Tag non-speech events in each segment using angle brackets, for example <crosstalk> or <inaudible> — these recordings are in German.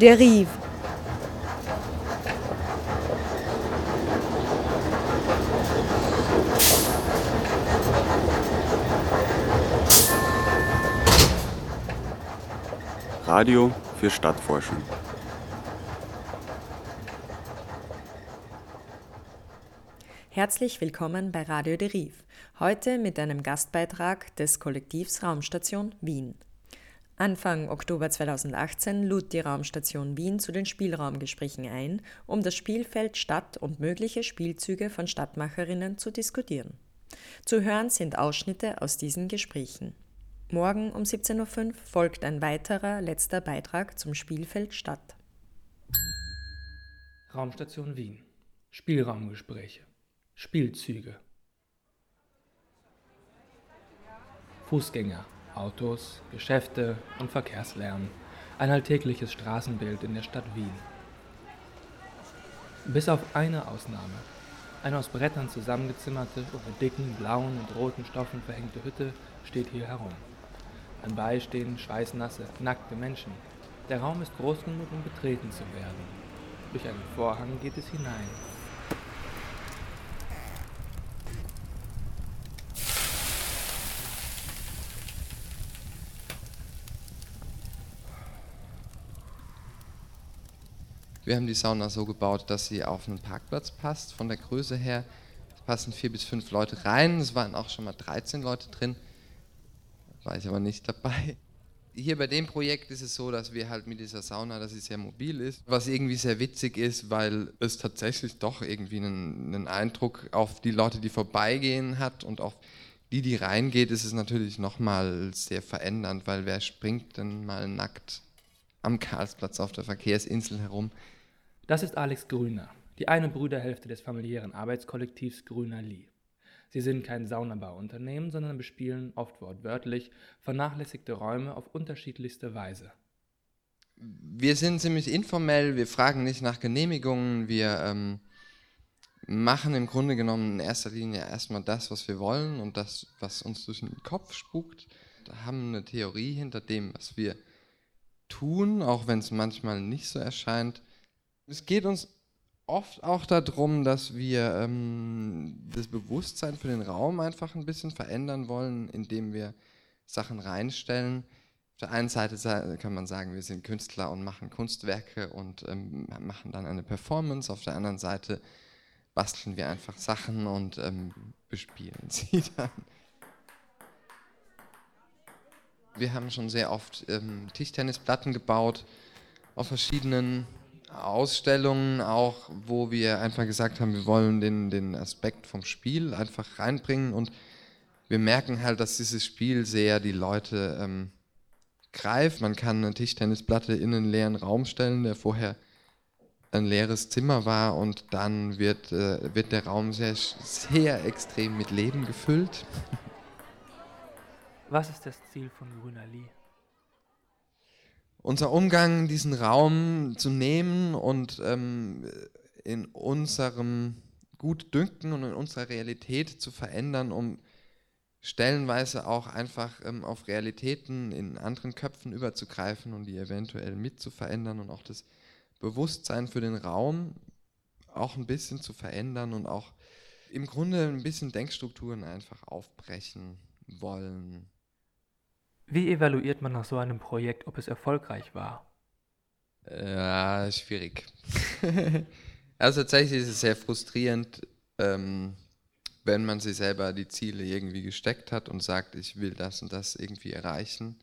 Der Rive. Radio für Stadtforschung. Herzlich willkommen bei Radio Deriv. Heute mit einem Gastbeitrag des Kollektivs Raumstation Wien. Anfang Oktober 2018 lud die Raumstation Wien zu den Spielraumgesprächen ein, um das Spielfeld Stadt und mögliche Spielzüge von Stadtmacherinnen zu diskutieren. Zu hören sind Ausschnitte aus diesen Gesprächen. Morgen um 17.05 Uhr folgt ein weiterer letzter Beitrag zum Spielfeld Stadt. Raumstation Wien. Spielraumgespräche. Spielzüge. Fußgänger, Autos, Geschäfte und Verkehrslärm. Ein alltägliches Straßenbild in der Stadt Wien. Bis auf eine Ausnahme. Eine aus Brettern zusammengezimmerte, über dicken, blauen und roten Stoffen verhängte Hütte steht hier herum. Anbei stehen schweißnasse, nackte Menschen. Der Raum ist groß genug, um betreten zu werden. Durch einen Vorhang geht es hinein, Wir haben die Sauna so gebaut, dass sie auf einen Parkplatz passt. Von der Größe her passen vier bis fünf Leute rein. Es waren auch schon mal 13 Leute drin. War ich aber nicht dabei. Hier bei dem Projekt ist es so, dass wir halt mit dieser Sauna, dass sie sehr mobil ist, was irgendwie sehr witzig ist, weil es tatsächlich doch irgendwie einen, einen Eindruck auf die Leute, die vorbeigehen hat und auf die, die reingeht, ist es natürlich nochmal sehr verändernd, weil wer springt denn mal nackt am Karlsplatz auf der Verkehrsinsel herum? Das ist Alex Grüner, die eine Brüderhälfte des familiären Arbeitskollektivs Grüner Lee. Sie sind kein Saunabauunternehmen, sondern bespielen oft wortwörtlich vernachlässigte Räume auf unterschiedlichste Weise. Wir sind ziemlich informell, wir fragen nicht nach Genehmigungen, wir ähm, machen im Grunde genommen in erster Linie erstmal das, was wir wollen und das, was uns durch den Kopf spukt. Wir haben eine Theorie hinter dem, was wir tun, auch wenn es manchmal nicht so erscheint. Es geht uns oft auch darum, dass wir ähm, das Bewusstsein für den Raum einfach ein bisschen verändern wollen, indem wir Sachen reinstellen. Auf der einen Seite kann man sagen, wir sind Künstler und machen Kunstwerke und ähm, machen dann eine Performance. Auf der anderen Seite basteln wir einfach Sachen und ähm, bespielen <laughs> sie dann. Wir haben schon sehr oft ähm, Tischtennisplatten gebaut auf verschiedenen Ausstellungen auch, wo wir einfach gesagt haben, wir wollen den, den Aspekt vom Spiel einfach reinbringen und wir merken halt, dass dieses Spiel sehr die Leute ähm, greift. Man kann eine Tischtennisplatte in einen leeren Raum stellen, der vorher ein leeres Zimmer war und dann wird, äh, wird der Raum sehr, sehr extrem mit Leben gefüllt. Was ist das Ziel von Grüner Lee? Unser Umgang, diesen Raum zu nehmen und ähm, in unserem Gutdünken und in unserer Realität zu verändern, um stellenweise auch einfach ähm, auf Realitäten in anderen Köpfen überzugreifen und die eventuell mit zu verändern und auch das Bewusstsein für den Raum auch ein bisschen zu verändern und auch im Grunde ein bisschen Denkstrukturen einfach aufbrechen wollen. Wie evaluiert man nach so einem Projekt, ob es erfolgreich war? Ja, schwierig. <laughs> also tatsächlich ist es sehr frustrierend, ähm, wenn man sich selber die Ziele irgendwie gesteckt hat und sagt, ich will das und das irgendwie erreichen.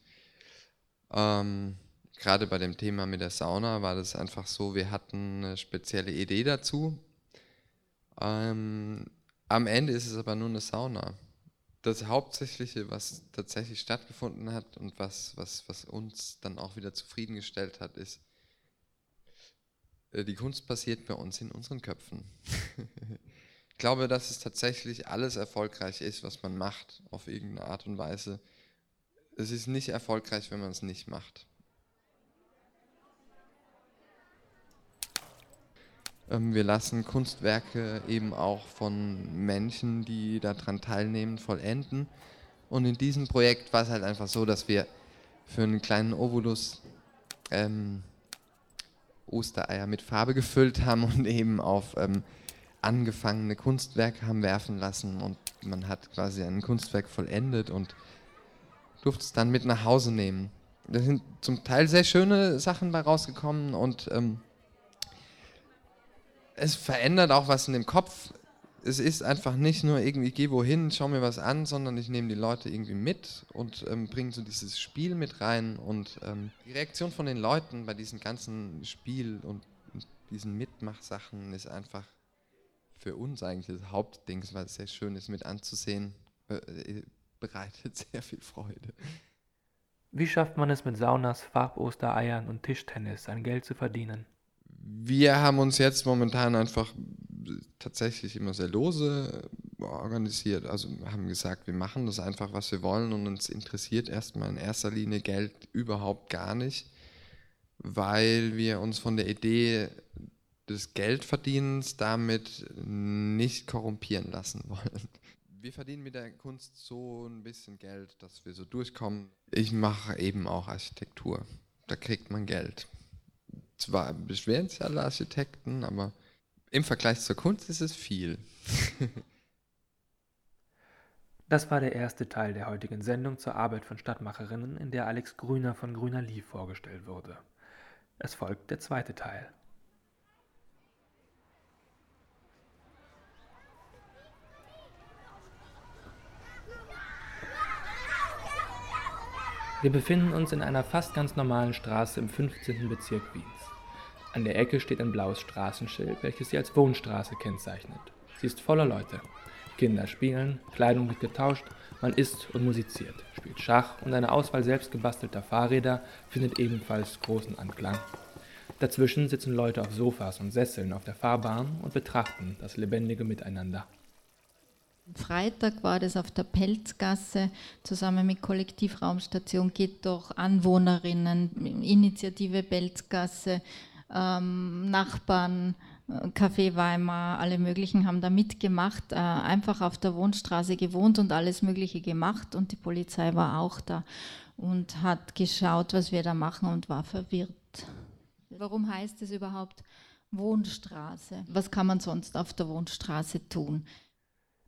Ähm, Gerade bei dem Thema mit der Sauna war das einfach so, wir hatten eine spezielle Idee dazu. Ähm, am Ende ist es aber nur eine Sauna das Hauptsächliche, was tatsächlich stattgefunden hat und was, was, was uns dann auch wieder zufriedengestellt hat, ist, äh, die Kunst passiert bei uns in unseren Köpfen. ich glaube, dass es tatsächlich alles erfolgreich ist, was man macht, auf irgendeine Art und Weise. Es ist nicht erfolgreich, wenn man es nicht macht. Wir lassen Kunstwerke eben auch von Menschen, die daran teilnehmen, vollenden. Und in diesem Projekt war es halt einfach so, dass wir für einen kleinen Obolus ähm, Ostereier mit Farbe gefüllt haben <laughs> und eben auf ähm, angefangene Kunstwerke haben werfen lassen und man hat quasi ein Kunstwerk vollendet und durfte es dann mit nach Hause nehmen. Da sind zum Teil sehr schöne Sachen bei rausgekommen und ähm, es verändert auch was in dem Kopf. Es ist einfach nicht nur irgendwie, geh wohin, schau mir was an, sondern ich nehme die Leute irgendwie mit und ähm, bringe so dieses Spiel mit rein. Und ähm, die Reaktion von den Leuten bei diesen ganzen Spiel und, diesen Mitmachsachen ist einfach für uns eigentlich das Hauptding, es sehr schön ist mit anzusehen, äh, bereitet <laughs> sehr viel Freude. Wie schafft man es mit Saunas, Farbostereiern und Tischtennis sein Geld zu verdienen? Wir haben uns jetzt momentan einfach tatsächlich immer sehr lose organisiert. Also haben gesagt, wir machen das einfach, was wir wollen und uns interessiert erstmal in erster Linie Geld überhaupt gar nicht, weil wir uns von der Idee des Geldverdienens damit nicht korrumpieren lassen <laughs> wollen. Wir verdienen mit der Kunst so ein bisschen Geld, dass wir so durchkommen. Ich mache eben auch Architektur. Da kriegt man Geld. Zwar beschweren sich alle Architekten, aber im Vergleich zur Kunst ist es viel. <laughs> das war der erste Teil der heutigen Sendung zur Arbeit von Stadtmacherinnen, in der Alex Grüner von Grüner Lie vorgestellt wurde. Es folgt der zweite Teil. Wir befinden uns in einer fast ganz normalen Straße im 15. Bezirk Wiens. An der Ecke steht ein blaues Straßenschild, welches sie als Wohnstraße kennzeichnet. Sie ist voller Leute. Kinder spielen, Kleidung wird getauscht, man isst und musiziert, spielt Schach und eine Auswahl selbst gebastelter Fahrräder findet ebenfalls großen Anklang. Dazwischen sitzen Leute auf Sofas und Sesseln auf der Fahrbahn und betrachten das lebendige Miteinander. Freitag war das auf der Pelzgasse zusammen mit Kollektivraumstation Geht doch Anwohnerinnen, Initiative Pelzgasse, ähm, Nachbarn, äh, Café Weimar, alle möglichen haben da mitgemacht, äh, einfach auf der Wohnstraße gewohnt und alles Mögliche gemacht und die Polizei war auch da und hat geschaut, was wir da machen und war verwirrt. Warum heißt es überhaupt Wohnstraße? Was kann man sonst auf der Wohnstraße tun?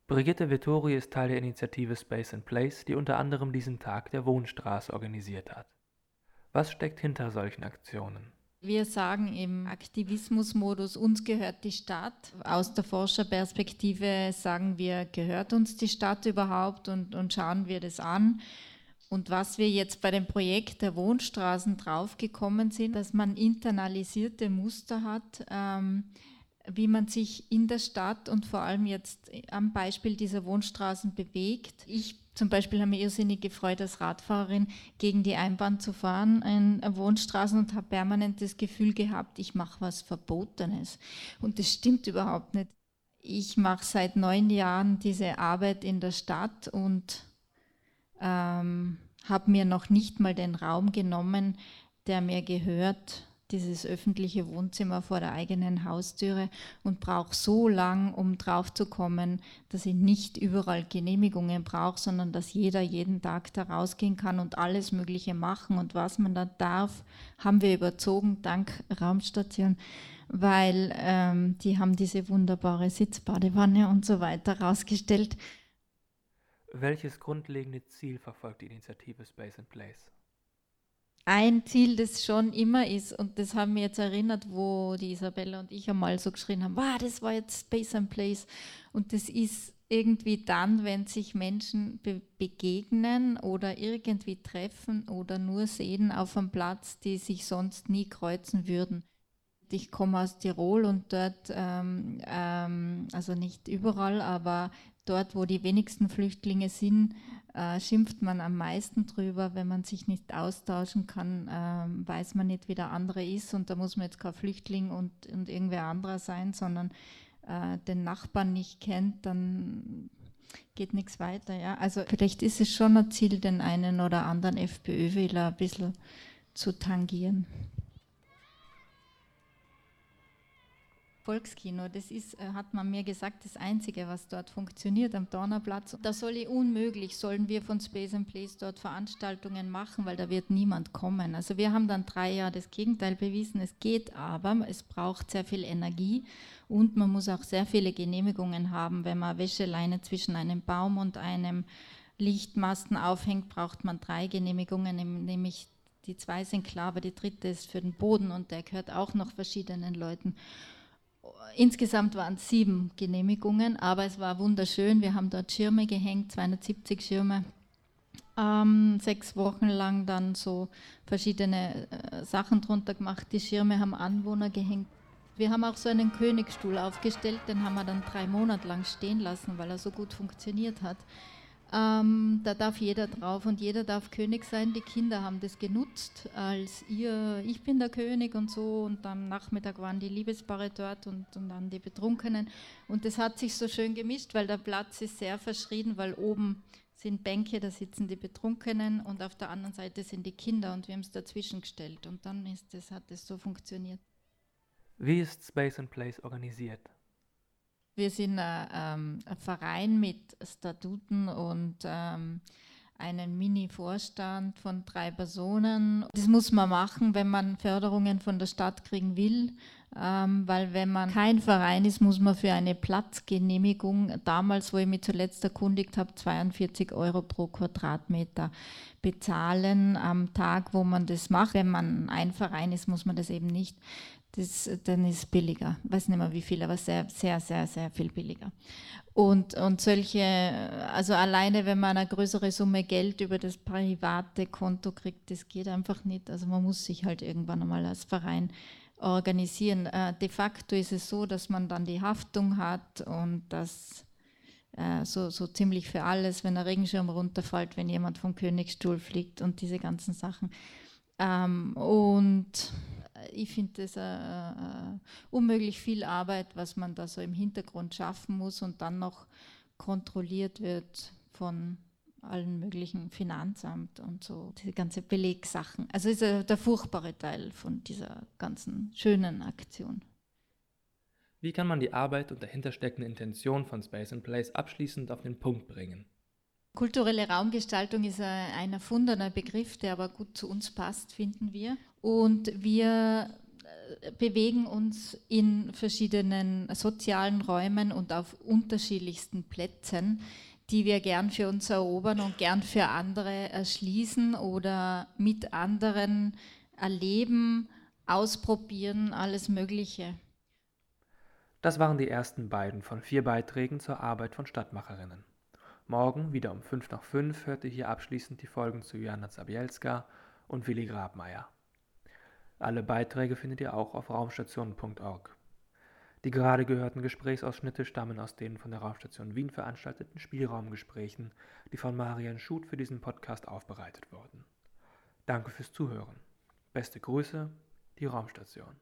Brigitte Vittori ist Teil der Initiative Space and Place, die unter anderem diesen Tag der Wohnstraße organisiert hat. Was steckt hinter solchen Aktionen? Wir sagen im Aktivismusmodus, uns gehört die Stadt. Aus der Forscherperspektive sagen wir, gehört uns die Stadt überhaupt und, und schauen wir das an. Und was wir jetzt bei dem Projekt der Wohnstraßen draufgekommen sind, dass man internalisierte Muster hat. Ähm, wie man sich in der Stadt und vor allem jetzt am Beispiel dieser Wohnstraßen bewegt. Ich zum Beispiel habe mich irrsinnig gefreut, als Radfahrerin gegen die Einbahn zu fahren in Wohnstraßen und habe permanent das Gefühl gehabt, ich mache was Verbotenes. Und das stimmt überhaupt nicht. Ich mache seit neun Jahren diese Arbeit in der Stadt und ähm, habe mir noch nicht mal den Raum genommen, der mir gehört, dieses öffentliche Wohnzimmer vor der eigenen Haustüre und brauche so lang, um drauf zu kommen, dass ich nicht überall Genehmigungen brauche, sondern dass jeder jeden Tag da rausgehen kann und alles Mögliche machen. Und was man da darf, haben wir überzogen, dank Raumstation, weil ähm, die haben diese wunderbare Sitzbadewanne und so weiter rausgestellt. Welches grundlegende Ziel verfolgt die Initiative Space and Place? Ein Ziel, das schon immer ist, und das haben wir jetzt erinnert, wo die Isabella und ich einmal so geschrien haben, wow, das war jetzt Space and Place. Und das ist irgendwie dann, wenn sich Menschen be begegnen oder irgendwie treffen oder nur sehen auf einem Platz, die sich sonst nie kreuzen würden. Ich komme aus Tirol und dort, ähm, ähm, also nicht überall, aber dort, wo die wenigsten Flüchtlinge sind, äh, schimpft man am meisten drüber, wenn man sich nicht austauschen kann, äh, weiß man nicht, wie der andere ist und da muss man jetzt kein Flüchtling und, und irgendwer anderer sein, sondern äh, den Nachbarn nicht kennt, dann geht nichts weiter. Ja? Also vielleicht ist es schon ein Ziel, den einen oder anderen FPÖ-Wähler ein bisschen zu tangieren. Volkskino. Das ist, äh, hat man mir gesagt, das Einzige, was dort funktioniert am Donnerplatz. Da soll ich unmöglich, sollen wir von Space and Place dort Veranstaltungen machen, weil da wird niemand kommen. Also wir haben dann drei Jahre das Gegenteil bewiesen. Es geht aber, es braucht sehr viel Energie und man muss auch sehr viele Genehmigungen haben. Wenn man Wäscheleine zwischen einem Baum und einem Lichtmasten aufhängt, braucht man drei Genehmigungen, nämlich die zwei sind klar, aber die dritte ist für den Boden und der gehört auch noch verschiedenen Leuten. Insgesamt waren es sieben Genehmigungen, aber es war wunderschön. Wir haben dort Schirme gehängt, 270 Schirme. Ähm, sechs Wochen lang dann so verschiedene äh, Sachen drunter gemacht. Die Schirme haben Anwohner gehängt. Wir haben auch so einen Königsstuhl aufgestellt, den haben wir dann drei Monate lang stehen lassen, weil er so gut funktioniert hat. Ähm, da darf jeder drauf und jeder darf König sein. Die Kinder haben das genutzt als ihr, ich bin der König und so. Und am Nachmittag waren die Liebespaare dort und, und dann die Betrunkenen. Und das hat sich so schön gemischt, weil der Platz ist sehr verschrien, weil oben sind Bänke, da sitzen die Betrunkenen und auf der anderen Seite sind die Kinder und wir haben es dazwischen gestellt. Und dann ist das, hat es so funktioniert. Wie ist Space and Place organisiert? Wir sind ein, ähm, ein Verein mit Statuten und ähm, einen Mini-Vorstand von drei Personen. Das muss man machen, wenn man Förderungen von der Stadt kriegen will, ähm, weil wenn man kein Verein ist, muss man für eine Platzgenehmigung, damals, wo ich mich zuletzt erkundigt habe, 42 Euro pro Quadratmeter bezahlen am Tag, wo man das macht. Wenn man ein Verein ist, muss man das eben nicht das, dann ist es billiger. Ich weiß nicht mehr wie viel, aber sehr, sehr, sehr, sehr viel billiger. Und, und solche, also alleine, wenn man eine größere Summe Geld über das private Konto kriegt, das geht einfach nicht. Also man muss sich halt irgendwann einmal als Verein organisieren. Äh, de facto ist es so, dass man dann die Haftung hat und das äh, so, so ziemlich für alles, wenn der Regenschirm runterfällt, wenn jemand vom Königsstuhl fliegt und diese ganzen Sachen. Ähm, und ich finde das äh, äh, unmöglich viel Arbeit, was man da so im Hintergrund schaffen muss und dann noch kontrolliert wird von allen möglichen Finanzamt und so, diese ganze Belegsachen. Also ist äh, der furchtbare Teil von dieser ganzen schönen Aktion. Wie kann man die Arbeit und dahinter steckende Intention von Space and Place abschließend auf den Punkt bringen? Kulturelle Raumgestaltung ist ein erfundener Begriff, der aber gut zu uns passt, finden wir. Und wir äh, bewegen uns in verschiedenen sozialen Räumen und auf unterschiedlichsten Plätzen, die wir gern für uns erobern und gern für andere erschließen oder mit anderen erleben, ausprobieren, alles Mögliche. Das waren die ersten beiden von vier Beiträgen zur Arbeit von Stadtmacherinnen. Morgen, wieder um 5 nach 5, hört ihr hier abschließend die Folgen zu Joanna Zabielska und Willi Grabmeier. Alle Beiträge findet ihr auch auf raumstation.org. Die gerade gehörten Gesprächsausschnitte stammen aus den von der Raumstation Wien veranstalteten Spielraumgesprächen, die von Marian Schut für diesen Podcast aufbereitet wurden. Danke fürs Zuhören. Beste Grüße, die Raumstation.